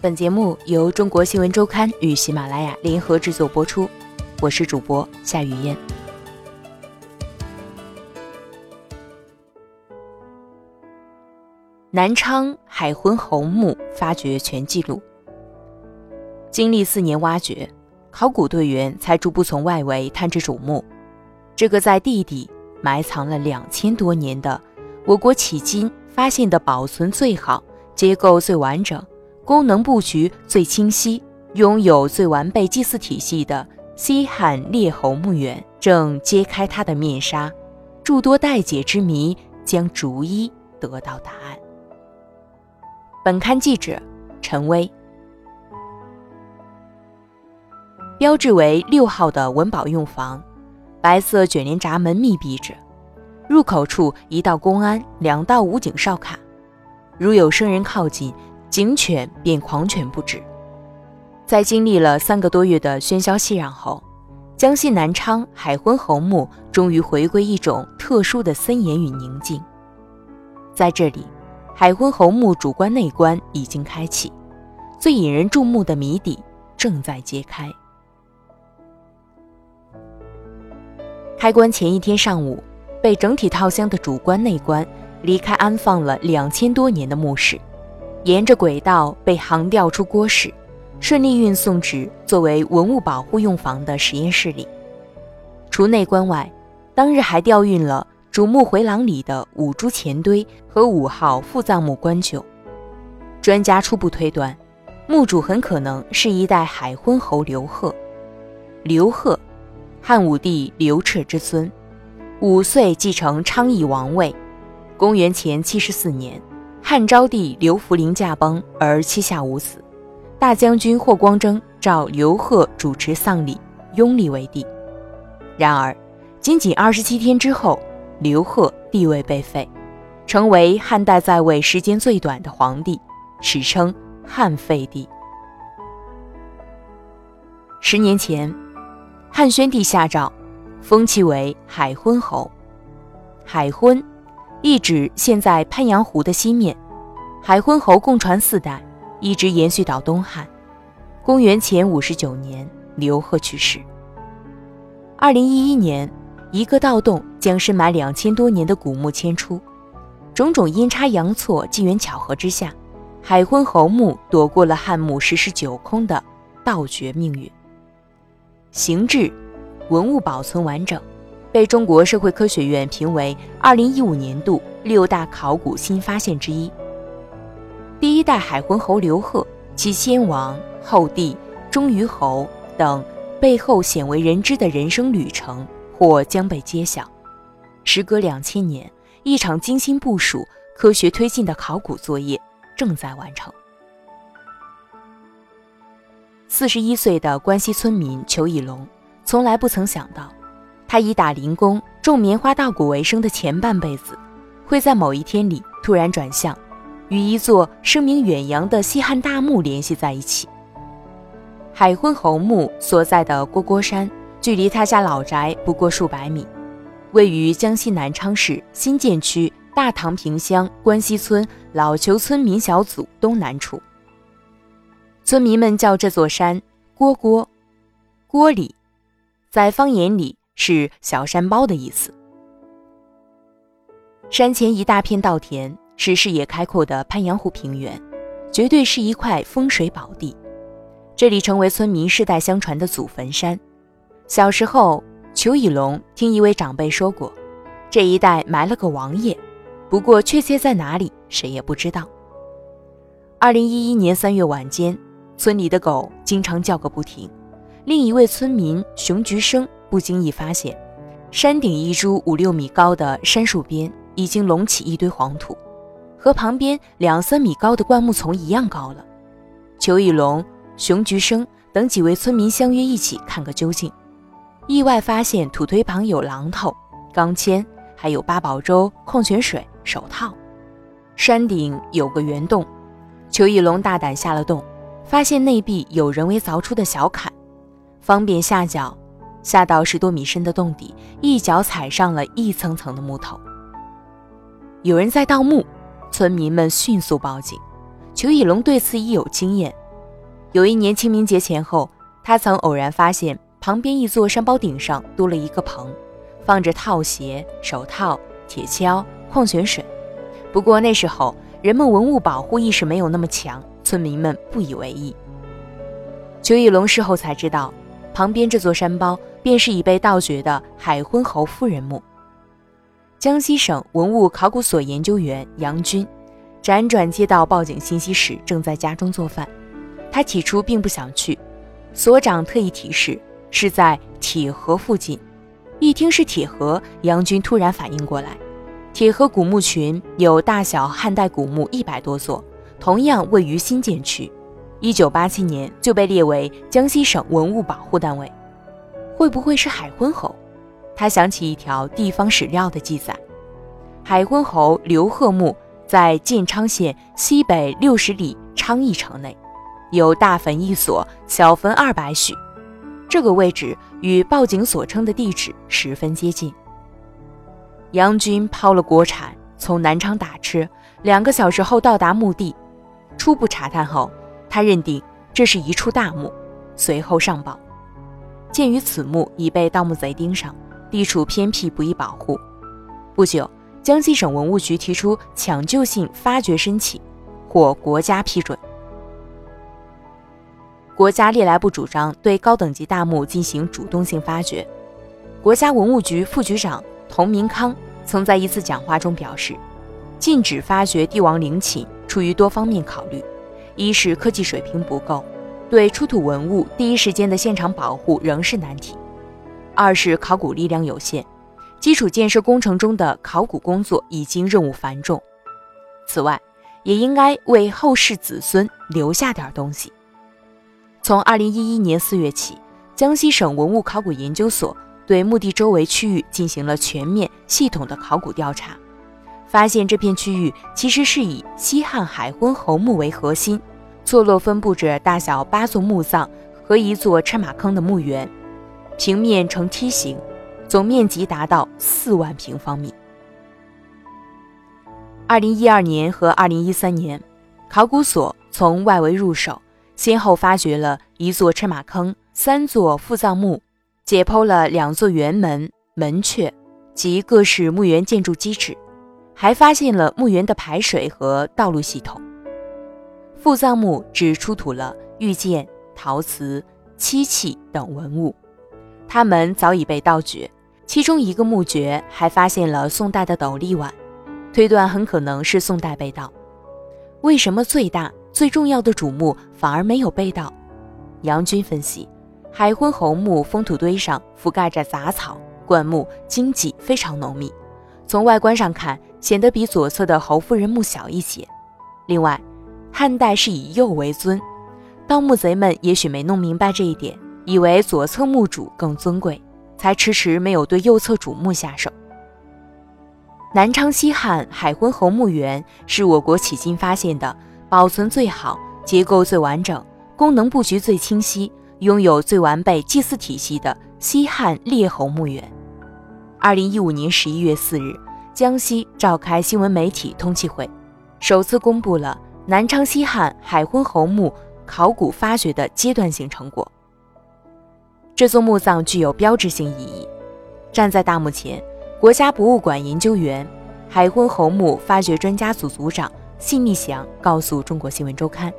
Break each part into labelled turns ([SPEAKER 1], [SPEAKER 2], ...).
[SPEAKER 1] 本节目由中国新闻周刊与喜马拉雅联合制作播出，我是主播夏雨嫣。南昌海昏侯墓发掘全记录，经历四年挖掘，考古队员才逐步从外围探至主墓。这个在地底埋藏了两千多年的我国迄今发现的保存最好、结构最完整。功能布局最清晰、拥有最完备祭祀体系的西汉列侯墓园正揭开它的面纱，诸多待解之谜将逐一得到答案。本刊记者陈威，标志为六号的文保用房，白色卷帘闸门密闭着，入口处一道公安，两道武警哨卡，如有生人靠近。警犬便狂犬不止。在经历了三个多月的喧嚣熙攘后，江西南昌海昏侯墓终于回归一种特殊的森严与宁静。在这里，海昏侯墓主观内观已经开启，最引人注目的谜底正在揭开。开棺前一天上午，被整体套箱的主观内观离开安放了两千多年的墓室。沿着轨道被航调出郭室，顺利运送至作为文物保护用房的实验室里。除内棺外，当日还调运了主墓回廊里的五株钱堆和五号副葬墓棺柩。专家初步推断，墓主很可能是一代海昏侯刘贺。刘贺，汉武帝刘彻之孙，五岁继承昌邑王位，公元前七十四年。汉昭帝刘弗陵驾崩而膝下无子，大将军霍光征召刘贺主持丧礼，拥立为帝。然而，仅仅二十七天之后，刘贺地位被废，成为汉代在位时间最短的皇帝，史称汉废帝。十年前，汉宣帝下诏，封其为海昏侯。海昏。一直现在鄱阳湖的西面，海昏侯共传四代，一直延续到东汉。公元前五十九年，刘贺去世。二零一一年，一个盗洞将深埋两千多年的古墓迁出，种种阴差阳错、机缘巧合之下，海昏侯墓躲过了汉墓十室九空的盗掘命运。形制、文物保存完整。被中国社会科学院评为2015年度六大考古新发现之一。第一代海昏侯刘贺，其先王、后帝、中虞侯等背后鲜为人知的人生旅程，或将被揭晓。时隔两千年，一场精心部署、科学推进的考古作业正在完成。四十一岁的关西村民裘以龙，从来不曾想到。他以打零工、种棉花稻谷为生的前半辈子，会在某一天里突然转向，与一座声名远扬的西汉大墓联系在一起。海昏侯墓所在的郭郭山，距离他家老宅不过数百米，位于江西南昌市新建区大唐坪乡关西村老裘村民小组东南处。村民们叫这座山“郭郭”，郭里，在方言里。是小山包的意思。山前一大片稻田，是视野开阔的鄱阳湖平原，绝对是一块风水宝地。这里成为村民世代相传的祖坟山。小时候，裘以龙听一位长辈说过，这一带埋了个王爷，不过确切在哪里，谁也不知道。二零一一年三月晚间，村里的狗经常叫个不停。另一位村民熊菊生。不经意发现，山顶一株五六米高的杉树边已经隆起一堆黄土，和旁边两三米高的灌木丛一样高了。裘以龙、熊菊生等几位村民相约一起看个究竟，意外发现土堆旁有榔头、钢钎，还有八宝粥、矿泉水、手套。山顶有个圆洞，裘以龙大胆下了洞，发现内壁有人为凿出的小坎，方便下脚。下到十多米深的洞底，一脚踩上了一层层的木头。有人在盗墓，村民们迅速报警。裘以龙对此已有经验，有一年清明节前后，他曾偶然发现旁边一座山包顶上多了一个棚，放着套鞋、手套、铁锹、矿泉水。不过那时候人们文物保护意识没有那么强，村民们不以为意。邱义龙事后才知道，旁边这座山包便是已被盗掘的海昏侯夫人墓。江西省文物考古所研究员杨军，辗转接到报警信息时，正在家中做饭。他起初并不想去，所长特意提示是在铁河附近。一听是铁河，杨军突然反应过来，铁河古墓群有大小汉代古墓一百多座，同样位于新建区，一九八七年就被列为江西省文物保护单位。会不会是海昏侯？他想起一条地方史料的记载：海昏侯刘贺墓在建昌县西北六十里昌邑城内。有大坟一所，小坟二百许，这个位置与报警所称的地址十分接近。杨军抛了锅铲，从南昌打车，两个小时后到达墓地。初步查探后，他认定这是一处大墓，随后上报。鉴于此墓已被盗墓贼盯上，地处偏僻，不易保护。不久，江西省文物局提出抢救性发掘申请，获国家批准。国家历来不主张对高等级大墓进行主动性发掘。国家文物局副局长童明康曾在一次讲话中表示，禁止发掘帝王陵寝出于多方面考虑：一是科技水平不够，对出土文物第一时间的现场保护仍是难题；二是考古力量有限，基础建设工程中的考古工作已经任务繁重。此外，也应该为后世子孙留下点东西。从二零一一年四月起，江西省文物考古研究所对墓地周围区域进行了全面系统的考古调查，发现这片区域其实是以西汉海昏侯墓为核心，坐落分布着大小八座墓葬和一座车马坑的墓园，平面呈梯形，总面积达到四万平方米。二零一二年和二零一三年，考古所从外围入手。先后发掘了一座车马坑、三座副葬墓，解剖了两座园门、门阙及各式墓园建筑基址，还发现了墓园的排水和道路系统。副葬墓只出土了玉剑、陶瓷、漆器等文物，它们早已被盗掘。其中一个墓穴还发现了宋代的斗笠碗，推断很可能是宋代被盗。为什么最大？最重要的主墓反而没有被盗。杨军分析，海昏侯墓封土堆上覆盖着杂草灌木，荆棘非常浓密，从外观上看显得比左侧的侯夫人墓小一些。另外，汉代是以右为尊，盗墓贼们也许没弄明白这一点，以为左侧墓主更尊贵，才迟迟没有对右侧主墓下手。南昌西汉海昏侯墓园是我国迄今发现的。保存最好、结构最完整、功能布局最清晰、拥有最完备祭祀体系的西汉列侯墓园。二零一五年十一月四日，江西召开新闻媒体通气会，首次公布了南昌西汉海昏侯墓考古发掘的阶段性成果。这座墓葬具有标志性意义。站在大墓前，国家博物馆研究员、海昏侯墓发掘专家组组长。信立祥告诉中国新闻周刊：“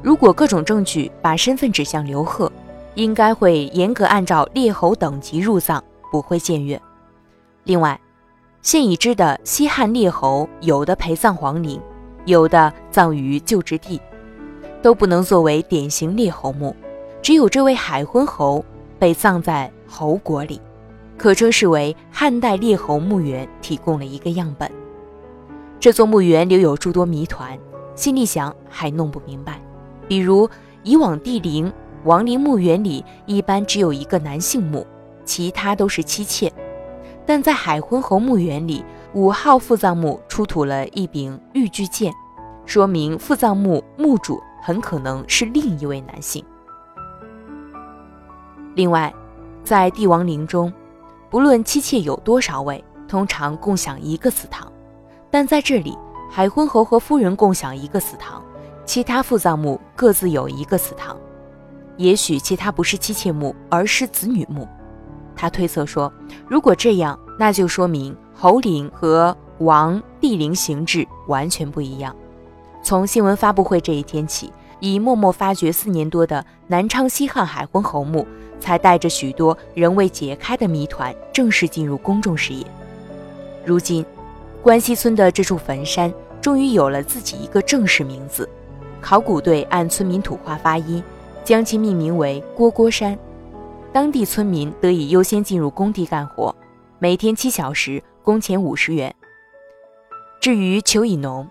[SPEAKER 1] 如果各种证据把身份指向刘贺，应该会严格按照列侯等级入葬，不会僭越。另外，现已知的西汉列侯，有的陪葬皇陵，有的葬于旧之地，都不能作为典型列侯墓。只有这位海昏侯被葬在侯国里，可称是为汉代列侯墓园提供了一个样本。”这座墓园留有诸多谜团，辛立祥还弄不明白。比如，以往帝陵、王陵墓园里一般只有一个男性墓，其他都是妻妾；但在海昏侯墓园里，五号副葬墓出土了一柄玉巨剑，说明副葬墓墓主很可能是另一位男性。另外，在帝王陵中，不论妻妾有多少位，通常共享一个祠堂。但在这里，海昏侯和夫人共享一个祠堂，其他副葬墓各自有一个祠堂。也许其他不是妻妾墓，而是子女墓。他推测说，如果这样，那就说明侯陵和王帝陵形制完全不一样。从新闻发布会这一天起，已默默发掘四年多的南昌西汉海昏侯墓，才带着许多仍未解开的谜团，正式进入公众视野。如今，关西村的这处坟山终于有了自己一个正式名字。考古队按村民土话发音，将其命名为“郭郭山”。当地村民得以优先进入工地干活，每天七小时，工钱五十元。至于裘以农，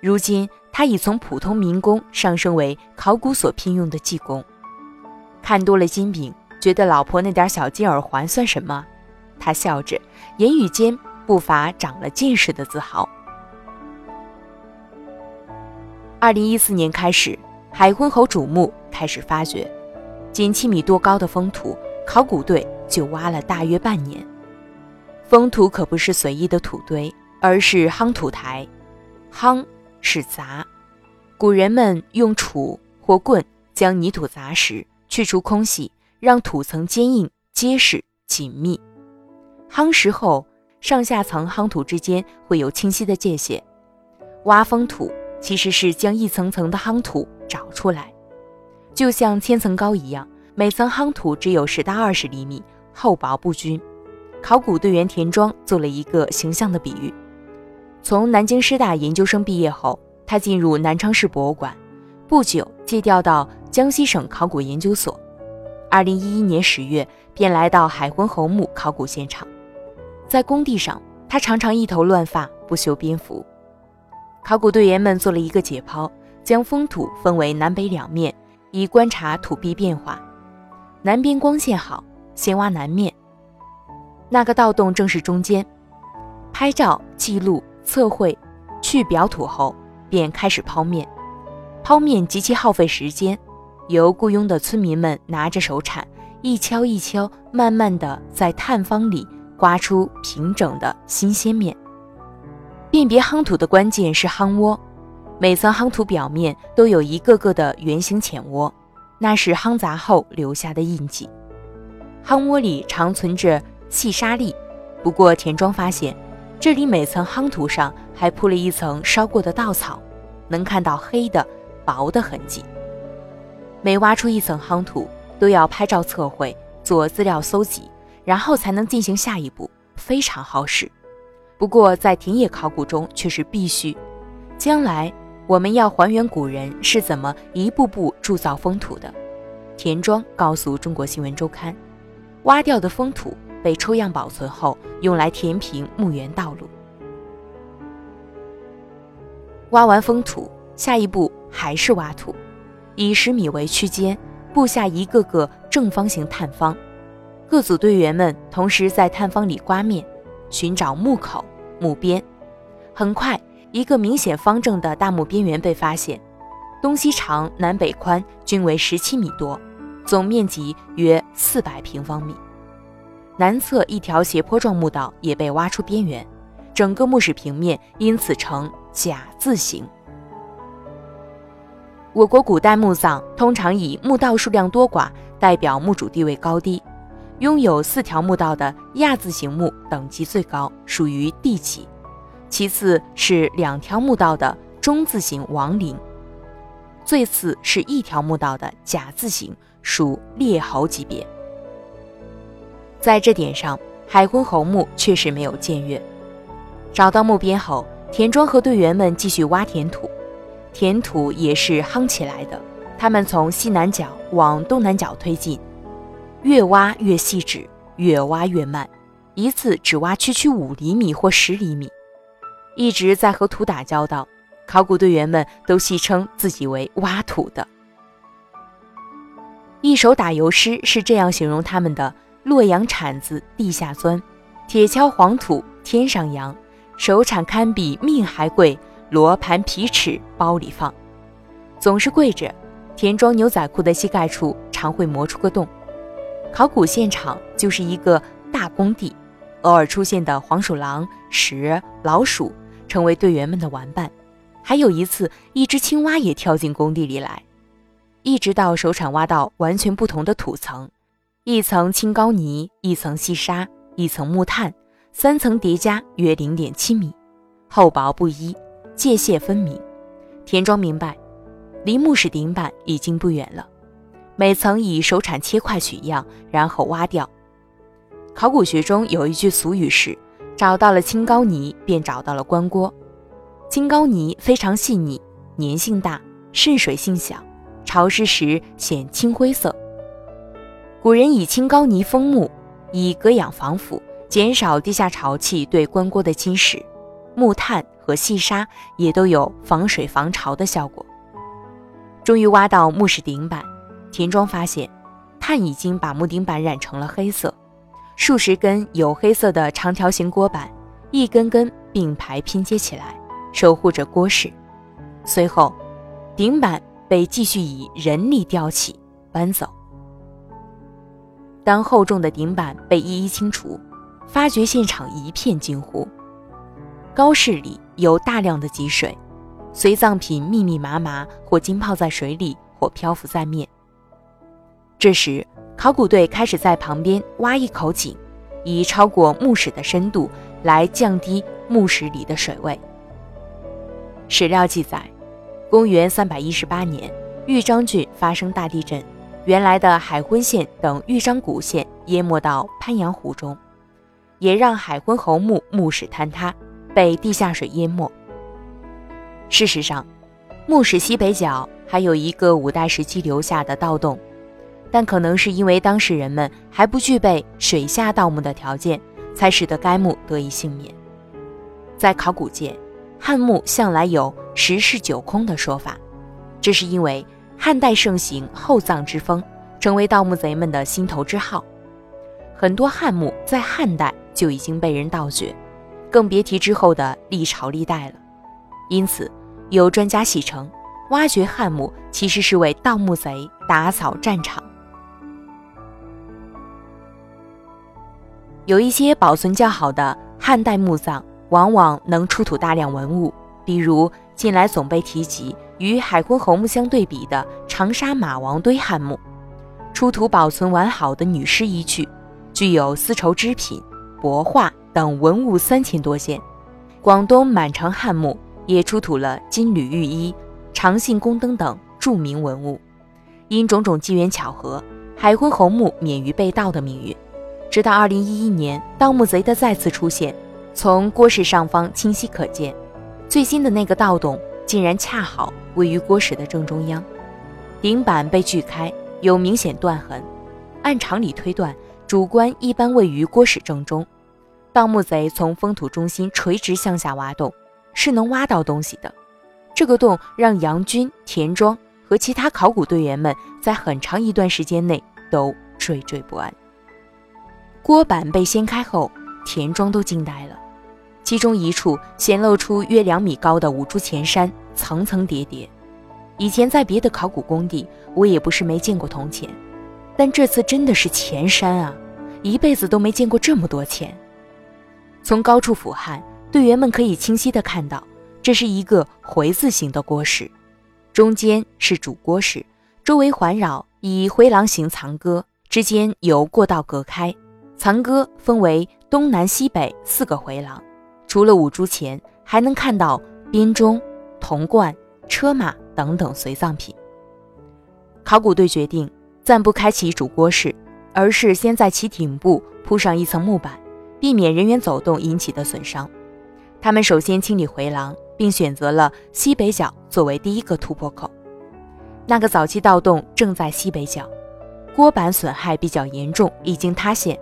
[SPEAKER 1] 如今。他已从普通民工上升为考古所聘用的技工。看多了金饼，觉得老婆那点小金耳环算什么？他笑着，言语间不乏长了见识的自豪。二零一四年开始，海昏侯主墓开始发掘，仅七米多高的封土，考古队就挖了大约半年。封土可不是随意的土堆，而是夯土台，夯。是砸，古人们用杵或棍将泥土砸实，去除空隙，让土层坚硬、结实、紧密。夯实后，上下层夯土之间会有清晰的界限。挖封土其实是将一层层的夯土找出来，就像千层糕一样，每层夯土只有十到二十厘米，厚薄不均。考古队员田庄做了一个形象的比喻。从南京师大研究生毕业后，他进入南昌市博物馆，不久借调到江西省考古研究所。二零一一年十月，便来到海昏侯墓考古现场。在工地上，他常常一头乱发，不修边幅。考古队员们做了一个解剖，将封土分为南北两面，以观察土壁变化。南边光线好，先挖南面，那个盗洞正是中间。拍照记录。测绘、去表土后，便开始剖面。剖面极其耗费时间，由雇佣的村民们拿着手铲，一敲一敲，慢慢的在炭方里刮出平整的新鲜面。辨别夯土的关键是夯窝，每层夯土表面都有一个个的圆形浅窝，那是夯砸后留下的印记。夯窝里常存着细沙粒，不过田庄发现。这里每层夯土上还铺了一层烧过的稻草，能看到黑的薄的痕迹。每挖出一层夯土，都要拍照测绘，做资料搜集，然后才能进行下一步，非常耗时。不过在田野考古中却是必须。将来我们要还原古人是怎么一步步铸造封土的。田庄告诉中国新闻周刊，挖掉的封土。被抽样保存后，用来填平墓园道路。挖完封土，下一步还是挖土，以十米为区间，布下一个个正方形探方。各组队员们同时在探方里刮面，寻找墓口、墓边。很快，一个明显方正的大墓边缘被发现，东西长、南北宽均为十七米多，总面积约四百平方米。南侧一条斜坡状墓道也被挖出边缘，整个墓室平面因此呈甲字形。我国古代墓葬通常以墓道数量多寡代表墓主地位高低，拥有四条墓道的亚字形墓等级最高，属于帝级；其次是两条墓道的中字形王陵，最次是一条墓道的甲字形，属列侯级别。在这点上，海昏侯墓确实没有僭越。找到墓边后，田庄和队员们继续挖填土，填土也是夯起来的。他们从西南角往东南角推进，越挖越细致，越挖越慢，一次只挖区区五厘米或十厘米，一直在和土打交道。考古队员们都戏称自己为“挖土的”。一首打油诗是这样形容他们的。洛阳铲子地下钻，铁锹黄土天上扬。手铲堪比命还贵，罗盘皮尺包里放。总是跪着，田庄牛仔裤的膝盖处常会磨出个洞。考古现场就是一个大工地，偶尔出现的黄鼠狼、蛇、老鼠成为队员们的玩伴，还有一次，一只青蛙也跳进工地里来。一直到手铲挖到完全不同的土层，一层青膏泥，一层细沙，一层木炭，三层叠加约零点七米，厚薄不一，界限分明。田庄明白，离墓室顶板已经不远了。每层以手铲切块取样，然后挖掉。考古学中有一句俗语是：“找到了青膏泥，便找到了棺椁。”青膏泥非常细腻，粘性大，渗水性小，潮湿时显青灰色。古人以青高泥封墓，以隔氧防腐，减少地下潮气对棺椁的侵蚀。木炭和细沙也都有防水防潮的效果。终于挖到墓室顶板。田庄发现，炭已经把木顶板染成了黑色，数十根有黑色的长条形锅板，一根根并排拼接起来，守护着锅室。随后，顶板被继续以人力吊起搬走。当厚重的顶板被一一清除，发掘现场一片惊呼。高室里有大量的积水，随葬品密密麻麻，或浸泡在水里，或漂浮在面。这时，考古队开始在旁边挖一口井，以超过墓室的深度来降低墓室里的水位。史料记载，公元三百一十八年，豫章郡发生大地震，原来的海昏县等豫章古县淹没到鄱阳湖中，也让海昏侯墓墓室坍塌，被地下水淹没。事实上，墓室西北角还有一个五代时期留下的盗洞。但可能是因为当时人们还不具备水下盗墓的条件，才使得该墓得以幸免。在考古界，汉墓向来有十室九空的说法，这是因为汉代盛行厚葬之风，成为盗墓贼们的心头之好。很多汉墓在汉代就已经被人盗掘，更别提之后的历朝历代了。因此，有专家戏称，挖掘汉墓其实是为盗墓贼打扫战场。有一些保存较好的汉代墓葬，往往能出土大量文物，比如近来总被提及与海昏侯墓相对比的长沙马王堆汉墓，出土保存完好的女尸衣具，具有丝绸织品、帛画等文物三千多件。广东满城汉墓也出土了金缕玉衣、长信宫灯等著名文物。因种种机缘巧合，海昏侯墓免于被盗的命运。直到二零一一年，盗墓贼的再次出现，从锅室上方清晰可见，最新的那个盗洞竟然恰好位于锅室的正中央，顶板被锯开，有明显断痕。按常理推断，主棺一般位于锅室正中，盗墓贼从封土中心垂直向下挖洞，是能挖到东西的。这个洞让杨军、田庄和其他考古队员们在很长一段时间内都惴惴不安。锅板被掀开后，田庄都惊呆了。其中一处显露出约两米高的五柱前山，层层叠叠。以前在别的考古工地，我也不是没见过铜钱，但这次真的是钱山啊！一辈子都没见过这么多钱。从高处俯瞰，队员们可以清晰地看到，这是一个回字形的锅室，中间是主锅室，周围环绕以回廊形藏戈，之间由过道隔开。藏戈分为东南西北四个回廊，除了五铢钱，还能看到编钟、铜罐、车马等等随葬品。考古队决定暂不开启主锅室，而是先在其顶部铺上一层木板，避免人员走动引起的损伤。他们首先清理回廊，并选择了西北角作为第一个突破口。那个早期盗洞正在西北角，锅板损害比较严重，已经塌陷。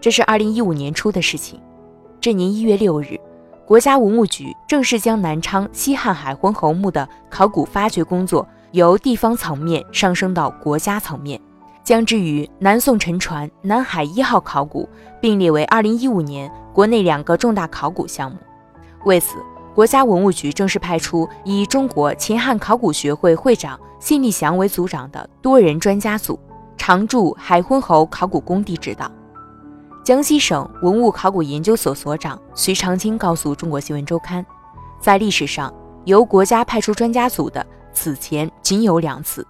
[SPEAKER 1] 这是二零一五年初的事情。这年一月六日，国家文物局正式将南昌西汉海昏侯墓的考古发掘工作由地方层面上升到国家层面，将之与南宋沉船南海一号考古并列为二零一五年国内两个重大考古项目。为此，国家文物局正式派出以中国秦汉考古学会会长信立祥为组长的多人专家组，常驻海昏侯考古工地指导。江西省文物考古研究所所长徐长青告诉《中国新闻周刊》，在历史上由国家派出专家组的此前仅有两次，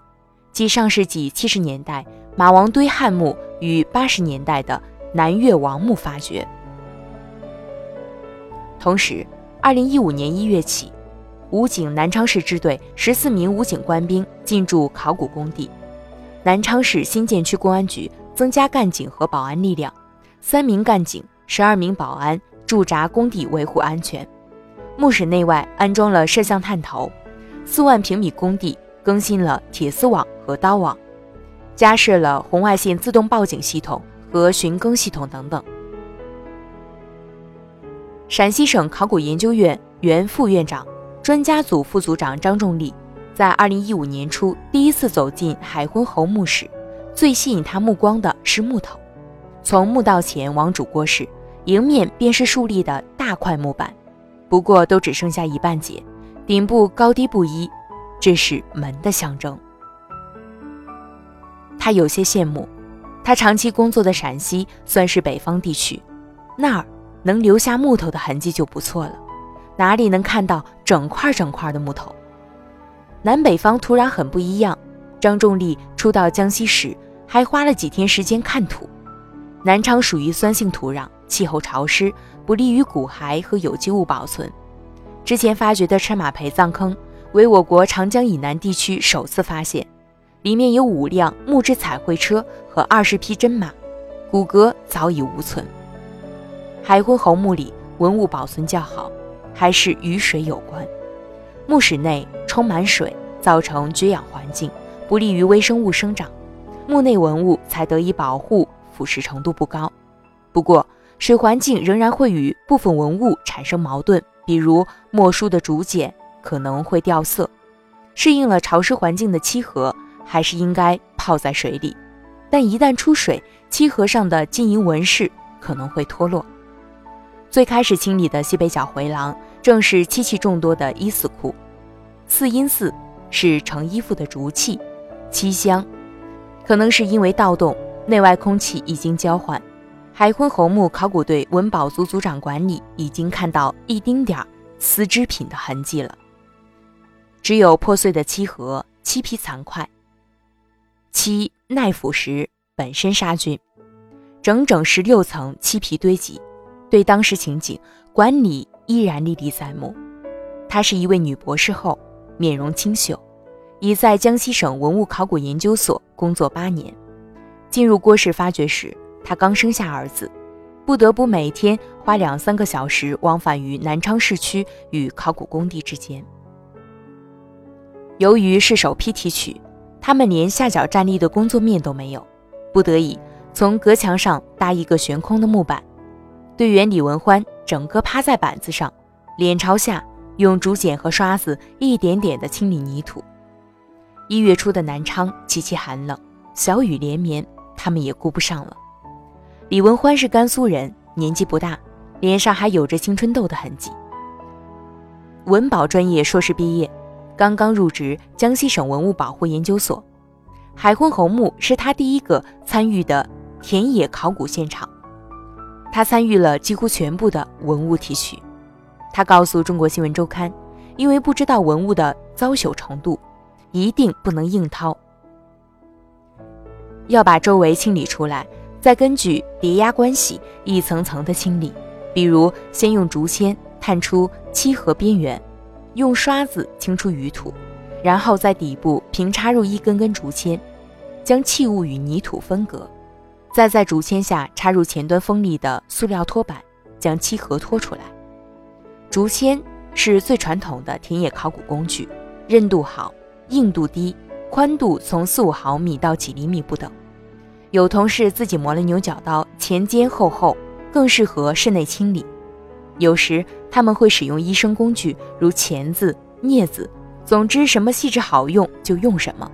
[SPEAKER 1] 即上世纪七十年代马王堆汉墓与八十年代的南越王墓发掘。同时，二零一五年一月起，武警南昌市支队十四名武警官兵进驻考古工地。南昌市新建区公安局增加干警和保安力量，三名干警、十二名保安驻扎工地维护安全。墓室内外安装了摄像探头，四万平米工地更新了铁丝网和刀网，加设了红外线自动报警系统和巡更系统等等。陕西省考古研究院原副院长、专家组副组长张仲立，在二零一五年初第一次走进海昏侯墓室，最吸引他目光的是木头。从墓道前往主卧室，迎面便是竖立的大块木板。不过都只剩下一半截，顶部高低不一，这是门的象征。他有些羡慕，他长期工作的陕西算是北方地区，那儿能留下木头的痕迹就不错了，哪里能看到整块整块的木头？南北方土壤很不一样。张仲立初到江西时，还花了几天时间看土。南昌属于酸性土壤，气候潮湿。不利于骨骸和有机物保存。之前发掘的车马陪葬坑为我国长江以南地区首次发现，里面有五辆木质彩绘车和二十匹真马，骨骼早已无存。海昏侯墓里文物保存较好，还是与水有关。墓室内充满水，造成缺氧环境，不利于微生物生长，墓内文物才得以保护，腐蚀程度不高。不过，水环境仍然会与部分文物产生矛盾，比如墨书的竹简可能会掉色。适应了潮湿环境的漆盒还是应该泡在水里，但一旦出水，漆盒上的金银纹饰可能会脱落。最开始清理的西北角回廊正是漆器众多的衣四库，四阴寺是盛衣服的竹器，漆香，可能是因为盗洞，内外空气已经交换。海昏侯墓考古队文保组组长管理已经看到一丁点儿丝织品的痕迹了，只有破碎的漆盒、漆皮残块。漆耐腐蚀，本身杀菌，整整十六层漆皮堆积，对当时情景管理依然历历在目。她是一位女博士后，面容清秀，已在江西省文物考古研究所工作八年。进入郭氏发掘时。他刚生下儿子，不得不每天花两三个小时往返于南昌市区与考古工地之间。由于是首批提取，他们连下脚站立的工作面都没有，不得已从隔墙上搭一个悬空的木板。队员李文欢整个趴在板子上，脸朝下，用竹简和刷子一点点地清理泥土。一月初的南昌极其寒冷，小雨连绵，他们也顾不上了。李文欢是甘肃人，年纪不大，脸上还有着青春痘的痕迹。文保专业硕士毕业，刚刚入职江西省文物保护研究所。海昏侯墓是他第一个参与的田野考古现场，他参与了几乎全部的文物提取。他告诉中国新闻周刊，因为不知道文物的糟朽程度，一定不能硬掏，要把周围清理出来。再根据叠压关系一层层的清理，比如先用竹签探出漆盒边缘，用刷子清出余土，然后在底部平插入一根根竹签，将器物与泥土分隔，再在竹签下插入前端锋利的塑料托板，将漆盒拖出来。竹签是最传统的田野考古工具，韧度好，硬度低，宽度从四五毫米到几厘米不等。有同事自己磨了牛角刀，前尖后厚，更适合室内清理。有时他们会使用医生工具，如钳子、镊子，总之什么细致好用就用什么。